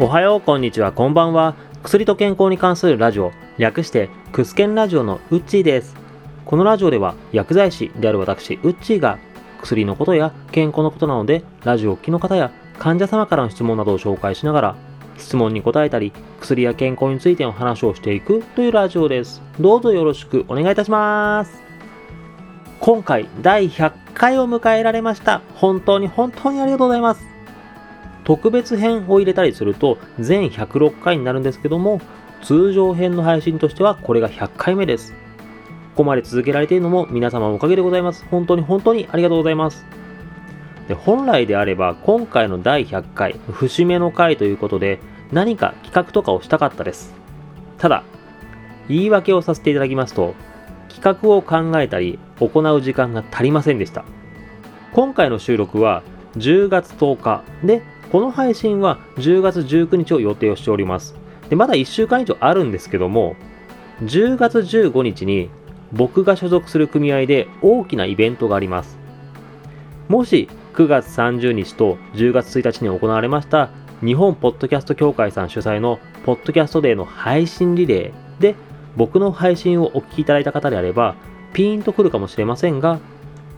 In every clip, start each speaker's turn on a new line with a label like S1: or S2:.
S1: おはよう、こんにちは、こんばんは。薬と健康に関するラジオ、略してクスケンラジオのウッチーです。このラジオでは薬剤師である私、ウッチーが薬のことや健康のことなので、ラジオをお聞きの方や患者様からの質問などを紹介しながら、質問に答えたり、薬や健康についての話をしていくというラジオです。どうぞよろしくお願いいたします。今回第100回を迎えられました。本当に本当にありがとうございます。特別編を入れたりすると全106回になるんですけども通常編の配信としてはこれが100回目です。ここまで続けられているのも皆様のおかげでございます。本当に本当にありがとうございます。で本来であれば今回の第100回節目の回ということで何か企画とかをしたかったです。ただ言い訳をさせていただきますと企画を考えたり行う時間が足りませんでした。今回の収録は10月10日でこの配信は10月19日を予定をしております。でまだ1週間以上あるんですけども、10月15日に僕が所属する組合で大きなイベントがあります。もし9月30日と10月1日に行われました日本ポッドキャスト協会さん主催のポッドキャストデーの配信リレーで僕の配信をお聞きいただいた方であればピーンとくるかもしれませんが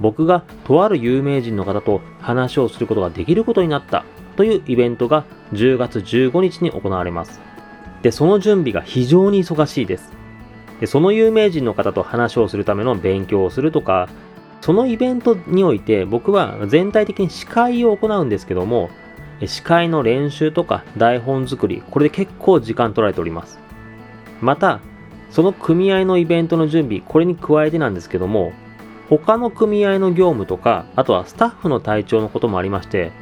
S1: 僕がとある有名人の方と話をすることができることになったというイベントが10月15日に行われます。で、その準備が非常に忙しいです。で、その有名人の方と話をするための勉強をするとか、そのイベントにおいて僕は全体的に司会を行うんですけども、司会の練習とか台本作り、これで結構時間取られております。また、その組合のイベントの準備、これに加えてなんですけども、他の組合の業務とか、あとはスタッフの体調のこともありまして、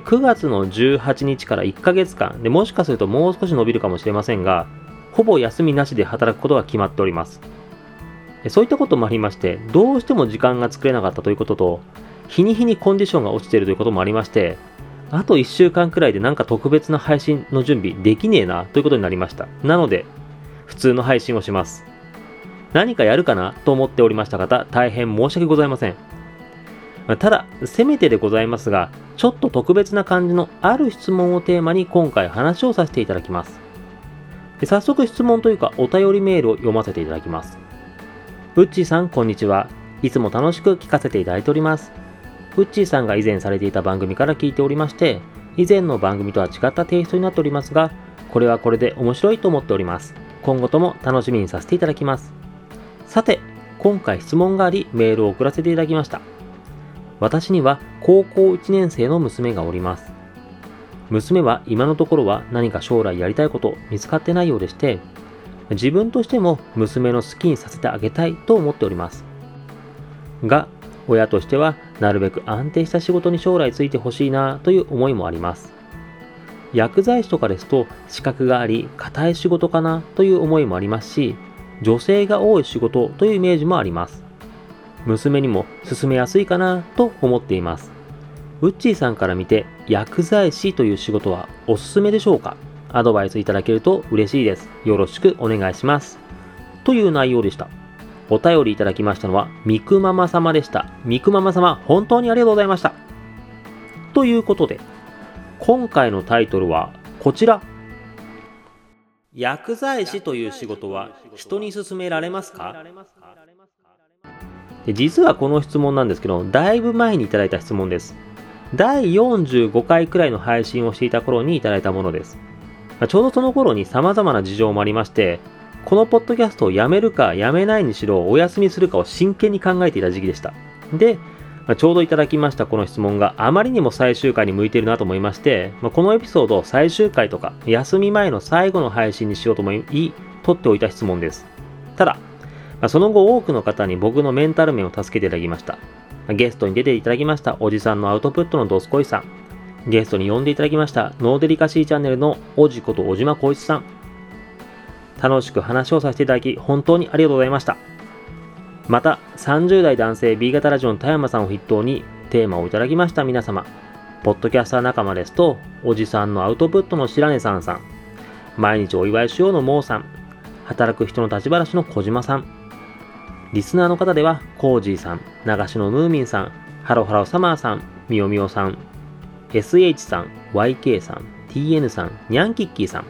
S1: 9月の18日から1ヶ月間。でもしかするともう少し伸びるかもしれませんがほぼ休みなしで働くことが決まっております。そういったこともありましてどうしても時間が作れなかったということと日に日にコンディションが落ちているということもありましてあと1週間くらいでなんか特別な配信の準備できねえなということになりました。なので普通の配信をします。何かやるかなと思っておりました方大変申し訳ございません。ただ、せめてでございますが、ちょっと特別な感じのある質問をテーマに今回話をさせていただきます。早速質問というかお便りメールを読ませていただきます。ウッチーさん、こんにちは。いつも楽しく聞かせていただいております。ウッチーさんが以前されていた番組から聞いておりまして、以前の番組とは違ったテイストになっておりますが、これはこれで面白いと思っております。今後とも楽しみにさせていただきます。さて、今回質問がありメールを送らせていただきました。私には高校1年生の娘がおります。娘は今のところは何か将来やりたいこと見つかってないようでして、自分としても娘の好きにさせてあげたいと思っております。が、親としてはなるべく安定した仕事に将来ついてほしいなという思いもあります。薬剤師とかですと資格があり硬い仕事かなという思いもありますし、女性が多い仕事というイメージもあります。娘にも進めやすいかなと思っています。ウッチーさんから見て薬剤師という仕事はおすすめでしょうか？アドバイスいただけると嬉しいです。よろしくお願いします。という内容でした。お便りいただきましたのはミクママ様でした。ミクママ様、本当にありがとうございました。ということで、今回のタイトルはこちら。薬剤師という仕事は人に勧められますか？で実はこの質問なんですけど、だいぶ前にいただいた質問です。第45回くらいの配信をしていた頃にいただいたものです。ちょうどその頃に様々な事情もありまして、このポッドキャストをやめるかやめないにしろお休みするかを真剣に考えていた時期でした。で、ちょうどいただきましたこの質問があまりにも最終回に向いているなと思いまして、このエピソードを最終回とか休み前の最後の配信にしようと思い、取っておいた質問です。ただ、その後多くの方に僕のメンタル面を助けていただきました。ゲストに出ていただきましたおじさんのアウトプットのドスコイさん。ゲストに呼んでいただきましたノーデリカシーチャンネルのおじこと小島光一さん。楽しく話をさせていただき本当にありがとうございました。また30代男性 B 型ラジオの田山さんを筆頭にテーマをいただきました皆様。ポッドキャスター仲間ですと、おじさんのアウトプットの白根さんさん、毎日お祝いしようのモーさん、働く人の立ち話の小島さん、リスナーの方では、コージーさん、流しのムーミンさん、ハロハロサマーさん、みよみよさん、SH さん、YK さん、TN さん、ニャンキッキーさん、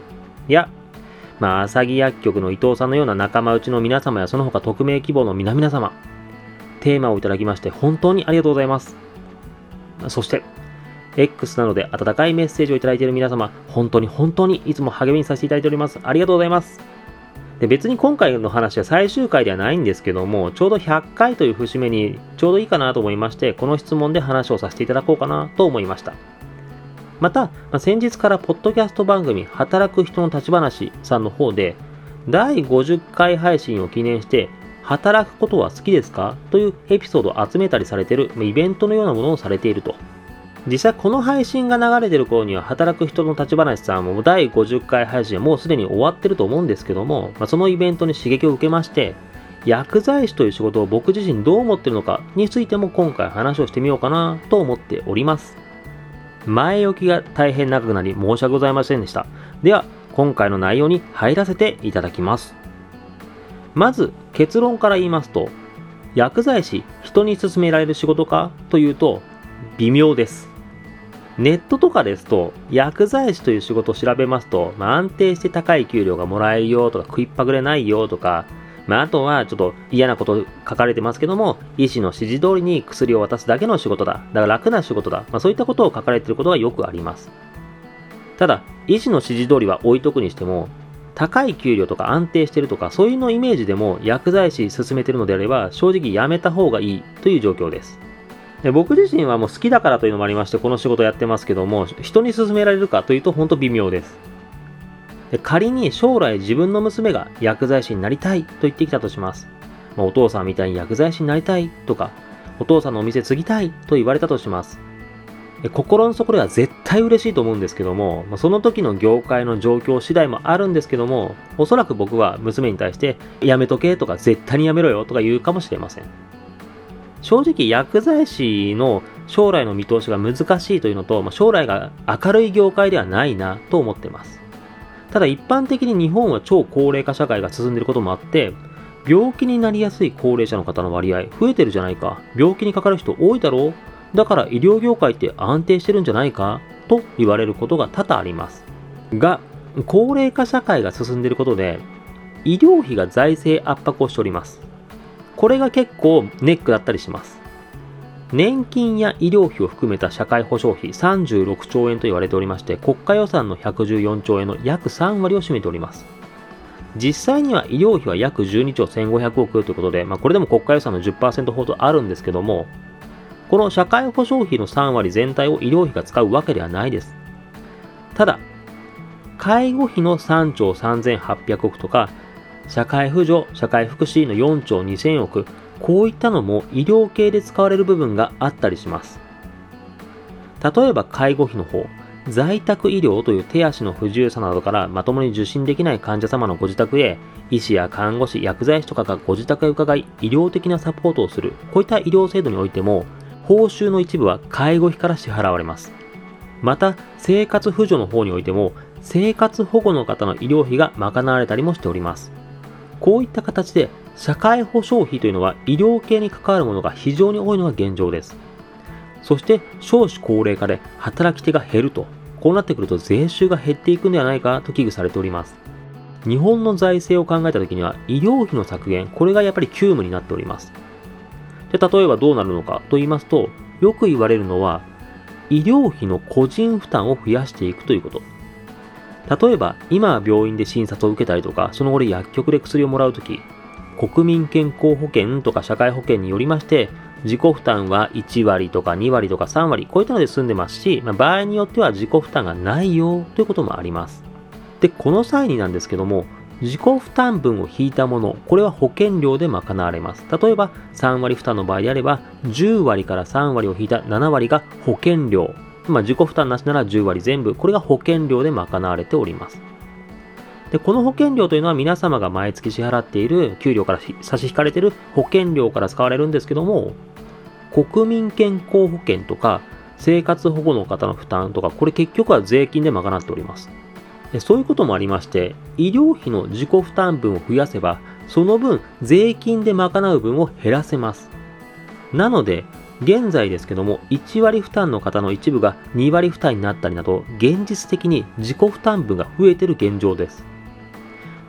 S1: や、まあ、浅木薬局の伊藤さんのような仲間内の皆様やその他匿名希望の皆々様、テーマをいただきまして本当にありがとうございます。そして、X などで温かいメッセージをいただいている皆様、本当に本当にいつも励みにさせていただいております。ありがとうございます。で別に今回の話は最終回ではないんですけども、ちょうど100回という節目にちょうどいいかなと思いまして、この質問で話をさせていただこうかなと思いました。また、先日からポッドキャスト番組、働く人の立ち話さんの方で、第50回配信を記念して、働くことは好きですか？というエピソードを集めたりされているイベントのようなものをされていると。実際この配信が流れてる頃には働く人の立ち話さんも第50回配信はもうすでに終わってると思うんですけども、まあ、そのイベントに刺激を受けまして薬剤師という仕事を僕自身どう思ってるのかについても今回話をしてみようかなと思っております。前置きが大変長くなり申し訳ございませんでした。では今回の内容に入らせていただきます。まず結論から言いますと薬剤師人に勧められる仕事かというと微妙です。ネットとかですと、薬剤師という仕事を調べますと、まあ、安定して高い給料がもらえるよとか、食いっぱぐれないよとか、まあ、あとはちょっと嫌なこと書かれてますけども、医師の指示通りに薬を渡すだけの仕事だ。だから楽な仕事だ。まあ、そういったことを書かれていることがよくあります。ただ、医師の指示通りは置いとくにしても、高い給料とか安定してるとか、そういうのイメージでも薬剤師進めてるのであれば、正直やめた方がいいという状況です。で僕自身はもう好きだからというのもありまして、この仕事やってますけども、人に勧められるかというと本当微妙です。で仮に将来自分の娘が薬剤師になりたいと言ってきたとします。まあ、お父さんみたいに薬剤師になりたいとか、お父さんのお店継ぎたいと言われたとします。心の底では絶対嬉しいと思うんですけども、その時の業界の状況次第もあるんですけども、おそらく僕は娘に対して、やめとけとか絶対にやめろよとか言うかもしれません。正直薬剤師の将来の見通しが難しいというのと、まあ、将来が明るい業界ではないなと思ってます。ただ一般的に日本は超高齢化社会が進んでいることもあって、病気になりやすい高齢者の方の割合増えてるじゃないか。病気にかかる人多いだろうだから医療業界って安定してるんじゃないかと言われることが多々あります。が、高齢化社会が進んでいることで、医療費が財政圧迫をしております。これが結構ネックだったりします。年金や医療費を含めた社会保障費36兆円と言われておりまして、国家予算の114兆円の約3割を占めております。実際には医療費は約12兆1500億ということで、まあ、これでも国家予算の10%ほどあるんですけども、この社会保障費の3割全体を医療費が使うわけではないです。ただ、介護費の3兆3800億とか、社会扶助、社会福祉の4兆2000億、こういったのも医療系で使われる部分があったりします。例えば介護費の方、在宅医療という手足の不自由さなどからまともに受診できない患者様のご自宅へ医師や看護師、薬剤師とかがご自宅へ伺い医療的なサポートをする。こういった医療制度においても報酬の一部は介護費から支払われます。また生活扶助の方においても生活保護の方の医療費が賄われたりもしております。こういった形で社会保障費というのは医療系に関わるものが非常に多いのが現状です。そして少子高齢化で働き手が減ると、こうなってくると税収が減っていくのではないかと危惧されております。日本の財政を考えたときには医療費の削減、これがやっぱり急務になっております。で、例えばどうなるのかと言いますと、よく言われるのは、医療費の個人負担を増やしていくということ。例えば、今病院で診察を受けたりとか、その後で薬局で薬をもらうとき、国民健康保険とか社会保険によりまして、自己負担は1割とか2割とか3割、こういったので済んでますし、まあ、場合によっては自己負担がないよということもあります。で、この際になんですけども、自己負担分を引いたもの、これは保険料で賄われます。例えば、3割負担の場合であれば、10割から3割を引いた7割が保険料まあ、自己負担なしなら10割全部、これが保険料で賄われております。で、この保険料というのは皆様が毎月支払っている給料から差し引かれている保険料から使われるんですけども、国民健康保険とか生活保護の方の負担とか、これ結局は税金で賄っております。でそういうこともありまして、医療費の自己負担分を増やせば、その分税金で賄う分を減らせます。なので、現在ですけども、1割負担の方の一部が2割負担になったりなど、現実的に自己負担分が増えている現状です。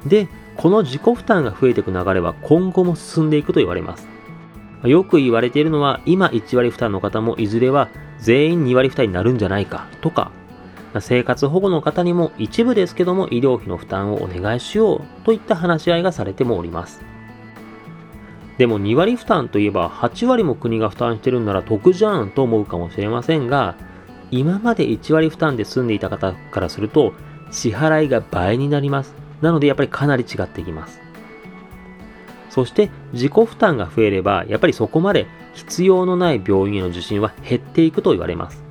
S1: で、この自己負担が増えていく流れは今後も進んでいくと言われます。よく言われているのは、今1割負担の方もいずれは全員2割負担になるんじゃないかとか、生活保護の方にも一部ですけども医療費の負担をお願いしようといった話し合いがされてもおります。でも2割負担といえば8割も国が負担してるんなら得じゃんと思うかもしれませんが、今まで1割負担で住んでいた方からすると支払いが倍になります。なのでやっぱりかなり違ってきます。そして自己負担が増えればやっぱりそこまで必要のない病院への受診は減っていくと言われます。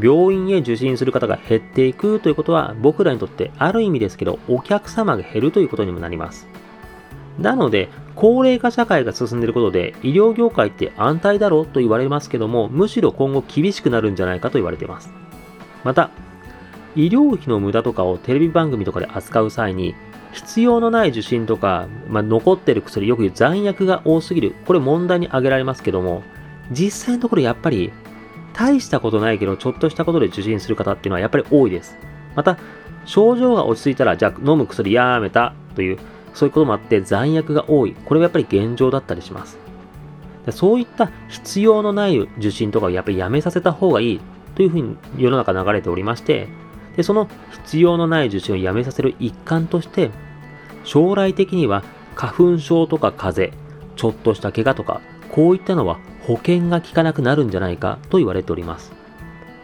S1: 病院へ受診する方が減っていくということは僕らにとってある意味ですけどお客様が減るということにもなります。なので高齢化社会が進んでいることで医療業界って安泰だろうと言われますけどもむしろ今後厳しくなるんじゃないかと言われています。また医療費の無駄とかをテレビ番組とかで扱う際に必要のない受診とか、まあ、残ってる薬よく言う残薬が多すぎるこれ問題に挙げられますけども実際のところやっぱり大したことないけど、ちょっとしたことで受診する方っていうのはやっぱり多いです。また、症状が落ち着いたら、じゃあ飲む薬やめたという、そういうこともあって残薬が多い。これはやっぱり現状だったりします。そういった必要のない受診とかをやっぱりやめさせた方がいいというふうに世の中流れておりまして、でその必要のない受診をやめさせる一環として、将来的には花粉症とか風邪、ちょっとした怪我とか、こういったのは保険が効かなくなるんじゃないかと言われております。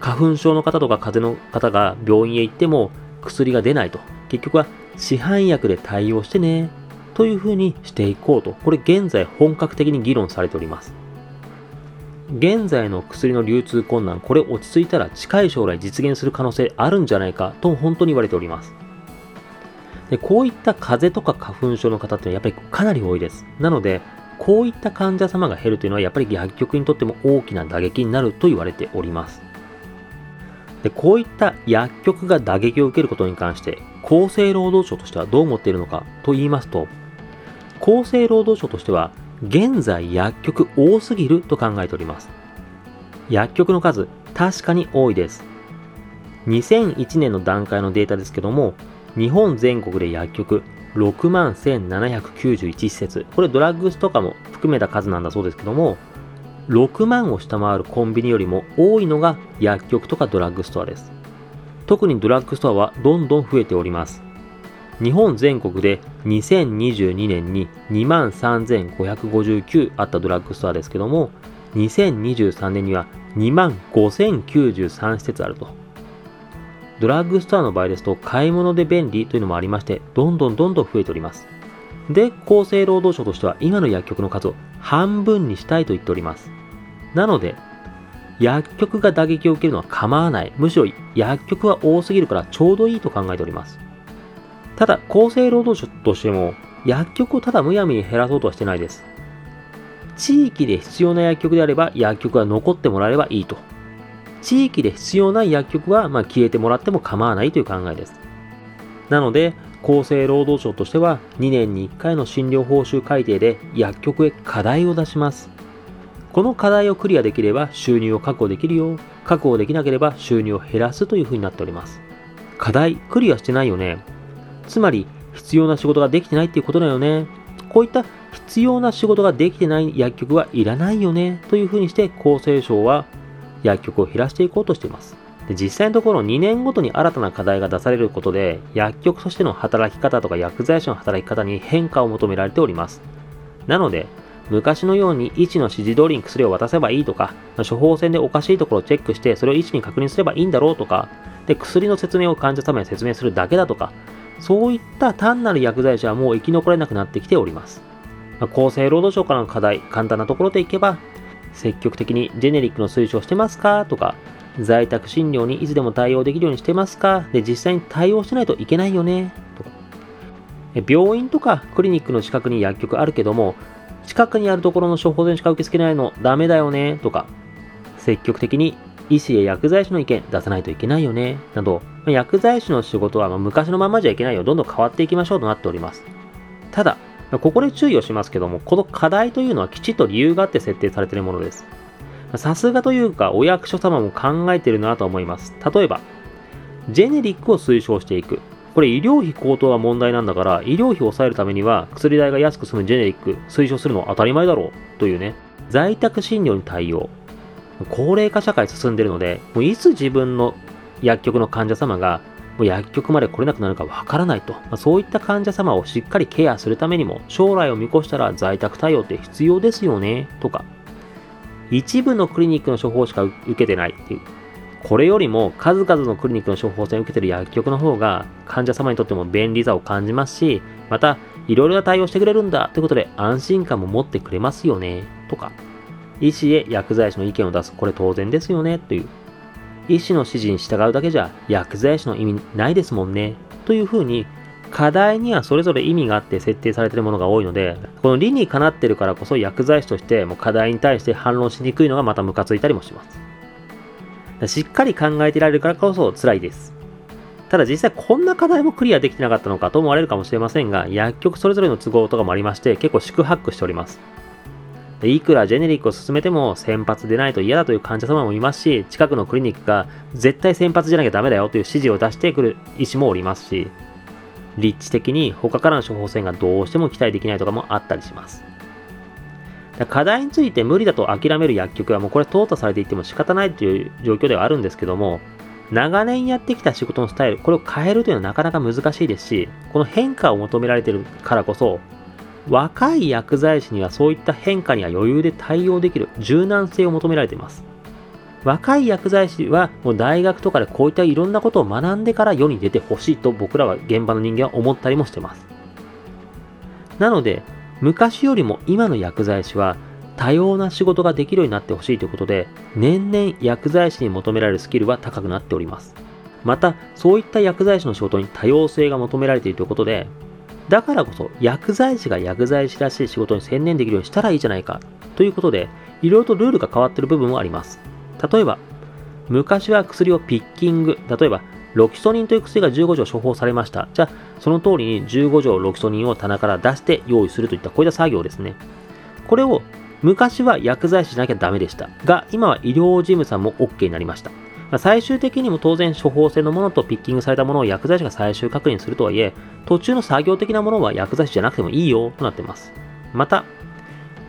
S1: 花粉症の方とか風邪の方が病院へ行っても薬が出ないと。結局は市販薬で対応してね。というふうにしていこうと。これ現在本格的に議論されております。現在の薬の流通困難、これ落ち着いたら近い将来実現する可能性あるんじゃないかと本当に言われております。でこういった風邪とか花粉症の方ってのはやっぱりかなり多いです。なので、こういった患者様が減るというのはやっぱり薬局にとっても大きな打撃になると言われております。でこういった薬局が打撃を受けることに関して厚生労働省としてはどう思っているのかと言いますと厚生労働省としては現在薬局多すぎると考えております薬局の数確かに多いです2001年の段階のデータですけども日本全国で薬局6万1791施設。これドラッグスとかも含めた数なんだそうですけども、6万を下回るコンビニよりも多いのが薬局とかドラッグストアです。特にドラッグストアはどんどん増えております。日本全国で2022年に2万3559あったドラッグストアですけども、2023年には2万5093施設あると。ドラッグストアの場合ですと、買い物で便利というのもありまして、どんどんどんどん増えております。で、厚生労働省としては今の薬局の数を半分にしたいと言っております。なので、薬局が打撃を受けるのは構わない。むしろ薬局は多すぎるからちょうどいいと考えております。ただ、厚生労働省としても、薬局をただむやみに減らそうとはしてないです。地域で必要な薬局であれば、薬局が残ってもらえればいいと地域で必要ない薬局はま消えてもらっても構わないという考えです。なので、厚生労働省としては2年に1回の診療報酬改定で薬局へ課題を出します。この課題をクリアできれば収入を確保できるよ。確保できなければ収入を減らすというふうになっております。課題クリアしてないよね。つまり必要な仕事ができてないっていうことだよね。こういった必要な仕事ができてない薬局はいらないよねというふうにして厚生省は薬局を減らしていこうとしています。で実際のところ2年ごとに新たな課題が出されることで薬局としての働き方とか薬剤師の働き方に変化を求められております。なので昔のように医師の指示通りに薬を渡せばいいとか処方箋でおかしいところをチェックしてそれを医師に確認すればいいんだろうとかで薬の説明を患者様に説明するだけだとかそういった単なる薬剤師はもう生き残れなくなってきております。厚生労働省からの課題、簡単なところでいけば、積極的にジェネリックの推奨してますかとか、在宅診療にいつでも対応できるようにしてますかで、実際に対応しないといけないよねとか。病院とかクリニックの近くに薬局あるけども、近くにあるところの処方箋しか受け付けないのダメだよねとか、積極的に医師や薬剤師の意見出さないといけないよねなど、薬剤師の仕事は昔のままじゃいけないよ。どんどん変わっていきましょうとなっております。ただ、ここで注意をしますけども、この課題というのはきちっと理由があって設定されているものです。さすがというか、お役所様も考えてるなと思います。例えば、ジェネリックを推奨していく。これ医療費高騰が問題なんだから、医療費を抑えるためには薬代が安く済むジェネリック推奨するのは当たり前だろうというね、在宅診療に対応。高齢化社会進んでるので、もういつ自分の薬局の患者様がもう薬局まで来れなくなるかわからないと、まあ、そういった患者様をしっかりケアするためにも、将来を見越したら在宅対応って必要ですよね、とか、一部のクリニックの処方しか受けてないっていう。これよりも数々のクリニックの処方箋を受けている薬局の方が患者様にとっても便利さを感じますし、また、いろいろな対応してくれるんだということで安心感も持ってくれますよね、とか。医師へ薬剤師の意見を出す、これ当然ですよね、という。医師の指示に従うだけじゃ薬剤師の意味ないですもんね。というふうに、課題にはそれぞれ意味があって設定されているものが多いので、この理にかなっているからこそ薬剤師としても課題に対して反論しにくいのがまたムカついたりもします。しっかり考えてられるからこそ辛いです。ただ実際こんな課題もクリアできてなかったのかと思われるかもしれませんが、薬局それぞれの都合とかもありまして、結構宿泊しております。いくらジェネリックを進めても先発でないと嫌だという患者様もいますし、近くのクリニックが絶対先発じゃなきゃダメだよという指示を出してくる医師もおりますし、立地的に他からの処方箋がどうしても期待できないとかもあったりします。課題について無理だと諦める薬局はもうこれ淘汰されていても仕方ないという状況ではあるんですけども、長年やってきた仕事のスタイル、これを変えるというのはなかなか難しいですし、この変化を求められているからこそ、若い薬剤師にはそういった変化には余裕で対応できる柔軟性を求められています。若い薬剤師はもう大学とかでこういったいろんなことを学んでから世に出てほしいと僕らは現場の人間は思ったりもしてます。なので、昔よりも今の薬剤師は多様な仕事ができるようになってほしいということで、年々薬剤師に求められるスキルは高くなっております。また、そういった薬剤師の仕事に多様性が求められているということで、だからこそ薬剤師が薬剤師らしい仕事に専念できるようにしたらいいじゃないかということで、いろいろとルールが変わっている部分もあります。例えば、昔は薬をピッキング、例えば、ロキソニンという薬が15錠処方されました。じゃあ、その通りに15錠ロキソニンを棚から出して用意するといったこういった作業ですね。これを昔は薬剤師しなきゃダメでした。が、今は医療事務さんも OK になりました。最終的にも当然処方箋のものとピッキングされたものを薬剤師が最終確認するとはいえ、途中の作業的なものは薬剤師じゃなくてもいいよとなってます。また、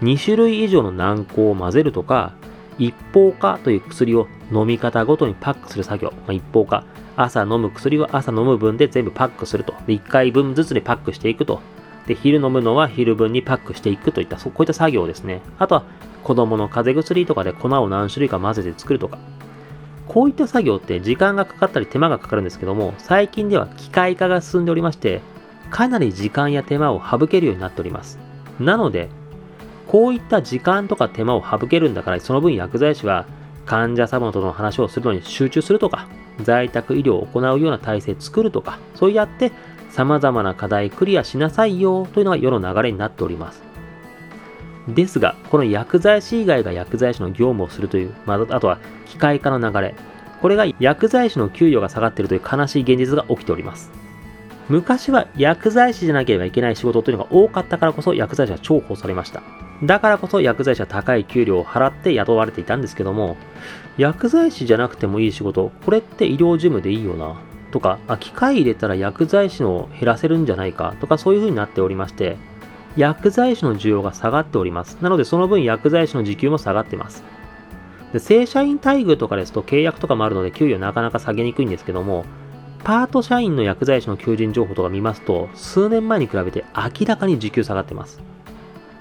S1: 2種類以上の軟膏を混ぜるとか、一方化という薬を飲み方ごとにパックする作業。まあ、一方化。朝飲む薬は朝飲む分で全部パックすると。で、1回分ずつでパックしていくと。で、昼飲むのは昼分にパックしていくといった、こういった作業ですね。あとは、子供の風邪薬とかで粉を何種類か混ぜて作るとか。こういった作業って時間がかかったり手間がかかるんですけども、最近では機械化が進んでおりまして、かなり時間や手間を省けるようになっております。なので、こういった時間とか手間を省けるんだから、その分薬剤師は患者様との話をするのに集中するとか、在宅医療を行うような体制作るとか、そうやって様々な課題クリアしなさいよというのが世の流れになっております。ですが、この薬剤師以外が薬剤師の業務をするという、まあ、あとは機械化の流れ、これが薬剤師の給与が下がっているという悲しい現実が起きております。昔は薬剤師じゃなければいけない仕事というのが多かったからこそ薬剤師は重宝されました。だからこそ薬剤師は高い給料を払って雇われていたんですけども、薬剤師じゃなくてもいい仕事、これって医療事務でいいよな、とか、あ機械入れたら薬剤師の減らせるんじゃないか、とかそういう風になっておりまして、薬剤師の需要が下がっております。なので、その分薬剤師の時給も下がってます。で正社員待遇とかですと契約とかもあるので給与なかなか下げにくいんですけども、パート社員の薬剤師の求人情報とか見ますと、数年前に比べて明らかに時給下がってます。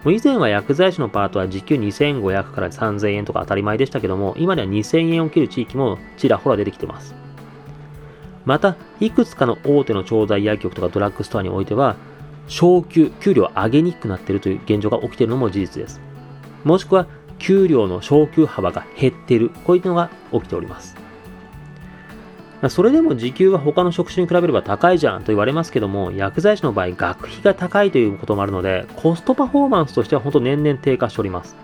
S1: もう以前は薬剤師のパートは時給2500から3000円とか当たり前でしたけども、今では2000円を切る地域もちらほら出てきてます。また、いくつかの大手の調剤薬局とかドラッグストアにおいては、昇給、給料を上げにくくなっているという現状が起きているのも事実です。もしくは、給料の昇給幅が減っている、こういうのが起きております。それでも時給は他の職種に比べれば高いじゃんと言われますけども、薬剤師の場合、学費が高いということもあるので、コストパフォーマンスとしては本当年々低下しております。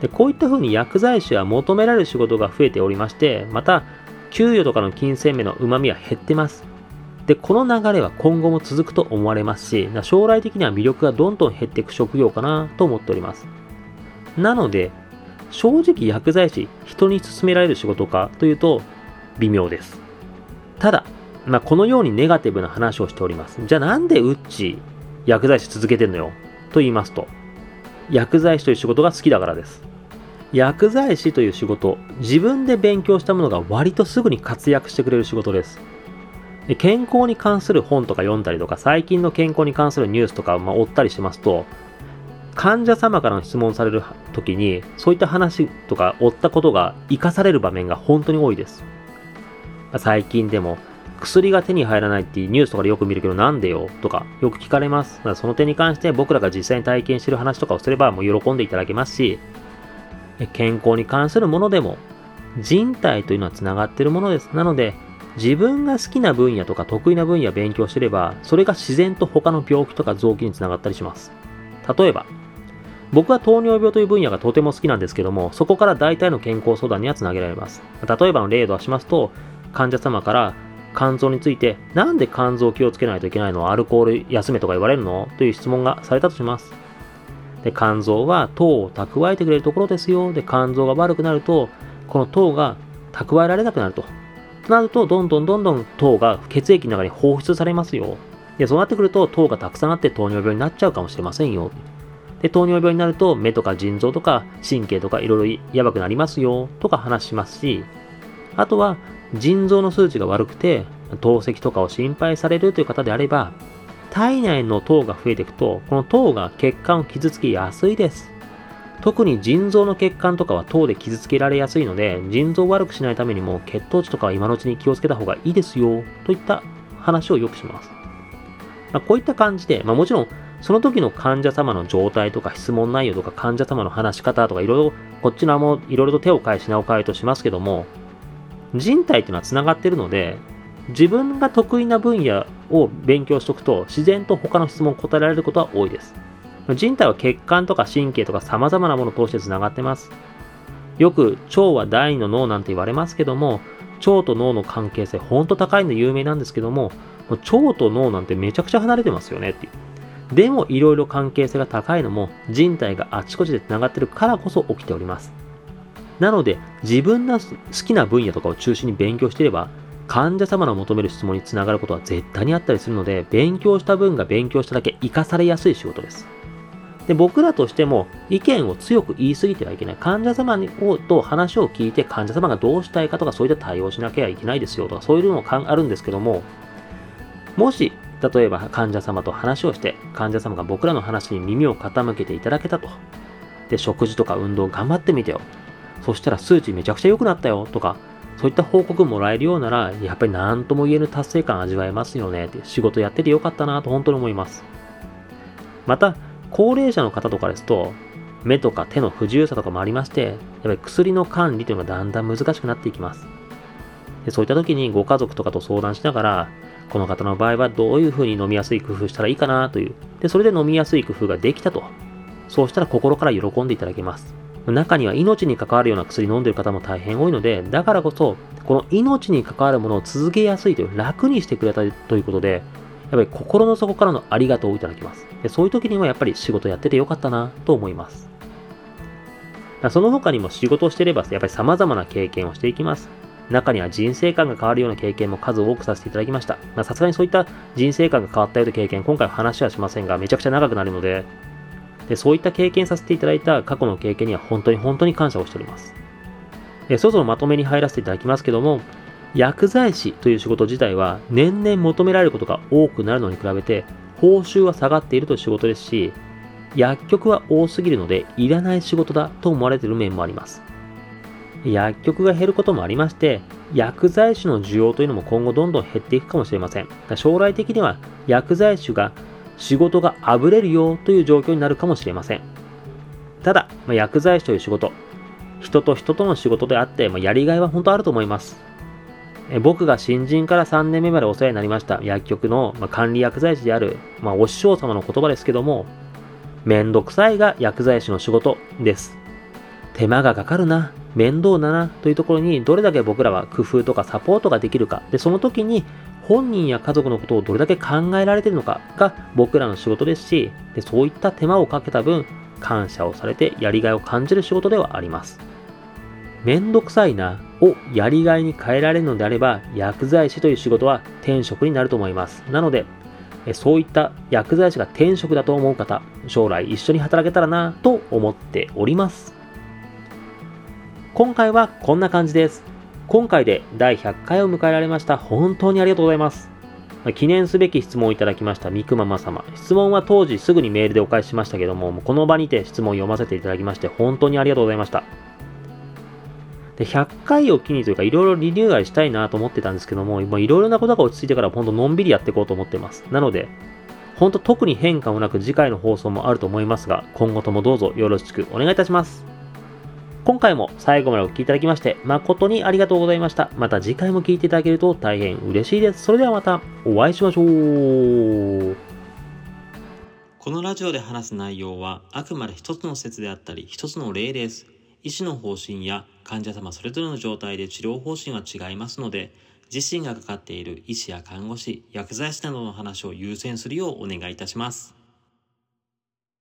S1: でこういった風に薬剤師は求められる仕事が増えておりまして、また、給与とかの金銭面の旨味は減ってます。で、この流れは今後も続くと思われますし、将来的には魅力がどんどん減っていく職業かなと思っております。なので、正直薬剤師、人に勧められる仕事かというと、微妙です。ただ、まあ、このようにネガティブな話をしております。じゃあなんでウッチ薬剤師続けてんのよ？と言いますと、薬剤師という仕事が好きだからです。薬剤師という仕事、自分で勉強したものが割とすぐに活躍してくれる仕事です。健康に関する本とか読んだりとか、最近の健康に関するニュースとかを追ったりしますと、患者様からの質問される時に、そういった話とか追ったことが活かされる場面が本当に多いです。最近でも、薬が手に入らないっていうニュースとかでよく見るけどなんでよ？とかよく聞かれます。その点に関して僕らが実際に体験してる話とかをすればもう喜んでいただけますし、健康に関するものでも人体というのは繋がっているものです。なので、自分が好きな分野とか得意な分野を勉強してれば、それが自然と他の病気とか臓器につながったりします。例えば、僕は糖尿病という分野がとても好きなんですけども、そこから大体の健康相談にはつなげられます。例えばの例を出しますと、患者様から肝臓について、なんで肝臓を気をつけないといけないの？アルコール休めとか言われるの？という質問がされたとします。で、肝臓は糖を蓄えてくれるところですよ。で、肝臓が悪くなると、この糖が蓄えられなくなると。となると、どんどんどんどん糖が血液の中に放出されますよ。で、そうなってくると、糖がたくさんあって糖尿病になっちゃうかもしれませんよ。で、糖尿病になると、目とか腎臓とか神経とかいろいろやばくなりますよ。とか話しますし、あとは、腎臓の数値が悪くて、透析とかを心配されるという方であれば、体内の糖が増えていくと、この糖が血管を傷つけやすいです。特に腎臓の血管とかは糖で傷つけられやすいので、腎臓を悪くしないためにも血糖値とかは今のうちに気をつけた方がいいですよ、といった話をよくします。まあ、こういった感じで、まあ、もちろんその時の患者様の状態とか質問内容とか患者様の話し方とかいろいろこっちのもいろいろと手を変え品を変えとしますけども人体っていうのは繋がってるので自分が得意な分野を勉強しておくと自然と他の質問を答えられることは多いです。人体は血管とか神経とか様々なものを通して繋がってます。よく腸は第二の脳なんて言われますけども、腸と脳の関係性ほんと高いの有名なんですけども、腸と脳なんてめちゃくちゃ離れてますよねっていう。でもいろいろ関係性が高いのも人体があちこちで繋がってるからこそ起きております。なので自分の好きな分野とかを中心に勉強していれば患者様の求める質問につながることは絶対にあったりするので、勉強した分が勉強しただけ活かされやすい仕事です。で僕らとしても意見を強く言い過ぎてはいけない。患者様にと話を聞いて患者様がどうしたいかとかそういった対応しなきゃいけないですよとかそういうのもあるんですけども、もし例えば患者様と話をして患者様が僕らの話に耳を傾けていただけたと。で、食事とか運動頑張ってみてよ。そしたら数値めちゃくちゃ良くなったよとか、そういった報告もらえるようなら、やっぱり何とも言えぬ達成感味わえますよねって、仕事やっててよかったなと本当に思います。また、高齢者の方とかですと、目とか手の不自由さとかもありまして、やっぱり薬の管理というのがだんだん難しくなっていきます。でそういった時にご家族とかと相談しながら、この方の場合はどういうふうに飲みやすい工夫したらいいかなという。で、それで飲みやすい工夫ができたと。そうしたら心から喜んでいただけます。中には命に関わるような薬飲んでる方も大変多いので、だからこそ、この命に関わるものを続けやすいという、楽にしてくれたということで、やっぱり心の底からのありがとうをいただきます。でそういう時にはやっぱり仕事やっててよかったなと思います。その他にも仕事をしていれば、やっぱり様々な経験をしていきます。中には人生観が変わるような経験も数多くさせていただきました。さすがにそういった人生観が変わったような経験、今回は話はしませんが、めちゃくちゃ長くなるので、でそういった経験させていただいた過去の経験には本当に本当に感謝をしております。えそろそろまとめに入らせていただきますけども、薬剤師という仕事自体は年々求められることが多くなるのに比べて報酬は下がっているという仕事ですし、薬局は多すぎるのでいらない仕事だと思われている面もあります。薬局が減ることもありまして、薬剤師の需要というのも今後どんどん減っていくかもしれません。将来的には薬剤師が仕事があぶれるよという状況になるかもしれません。ただ、まあ、薬剤師という仕事、人と人との仕事であって、まあ、やりがいは本当あると思います。え僕が新人から3年目までお世話になりました薬局の、まあ、管理薬剤師である、まあ、お師匠様の言葉ですけども、めんどくさいが薬剤師の仕事です。手間がかかるな、面倒だなというところにどれだけ僕らは工夫とかサポートができるか。で、その時に本人や家族のことをどれだけ考えられているのかが僕らの仕事ですし、でそういった手間をかけた分、感謝をされてやりがいを感じる仕事ではあります。めんどくさいなをやりがいに変えられるのであれば薬剤師という仕事は転職になると思います。なので、そういった薬剤師が転職だと思う方、将来一緒に働けたらなと思っております。今回はこんな感じです。今回で第100回を迎えられました。本当にありがとうございます。記念すべき質問をいただきましたミクママ様。質問は当時すぐにメールでお返ししましたけども、この場にて質問を読ませていただきまして本当にありがとうございました。で、100回を機にというか、いろいろリニューアルしたいなと思ってたんですけども、いろいろなことが落ち着いてから、ほんとのんびりやっていこうと思ってます。なので、ほんと特に変化もなく次回の放送もあると思いますが、今後ともどうぞよろしくお願いいたします。今回も最後までお聴きいただきまして、誠にありがとうございました。また次回も聴いていただけると大変嬉しいです。それではまたお会いしましょう。このラジオで話す内容はあくまで一つの説であったり、一つの例です。医師の方針や患者様それぞれの状態で治療方針は違いますので、自身がかかっている医師や看護師、薬剤師などの話を優先するようお願いいたします。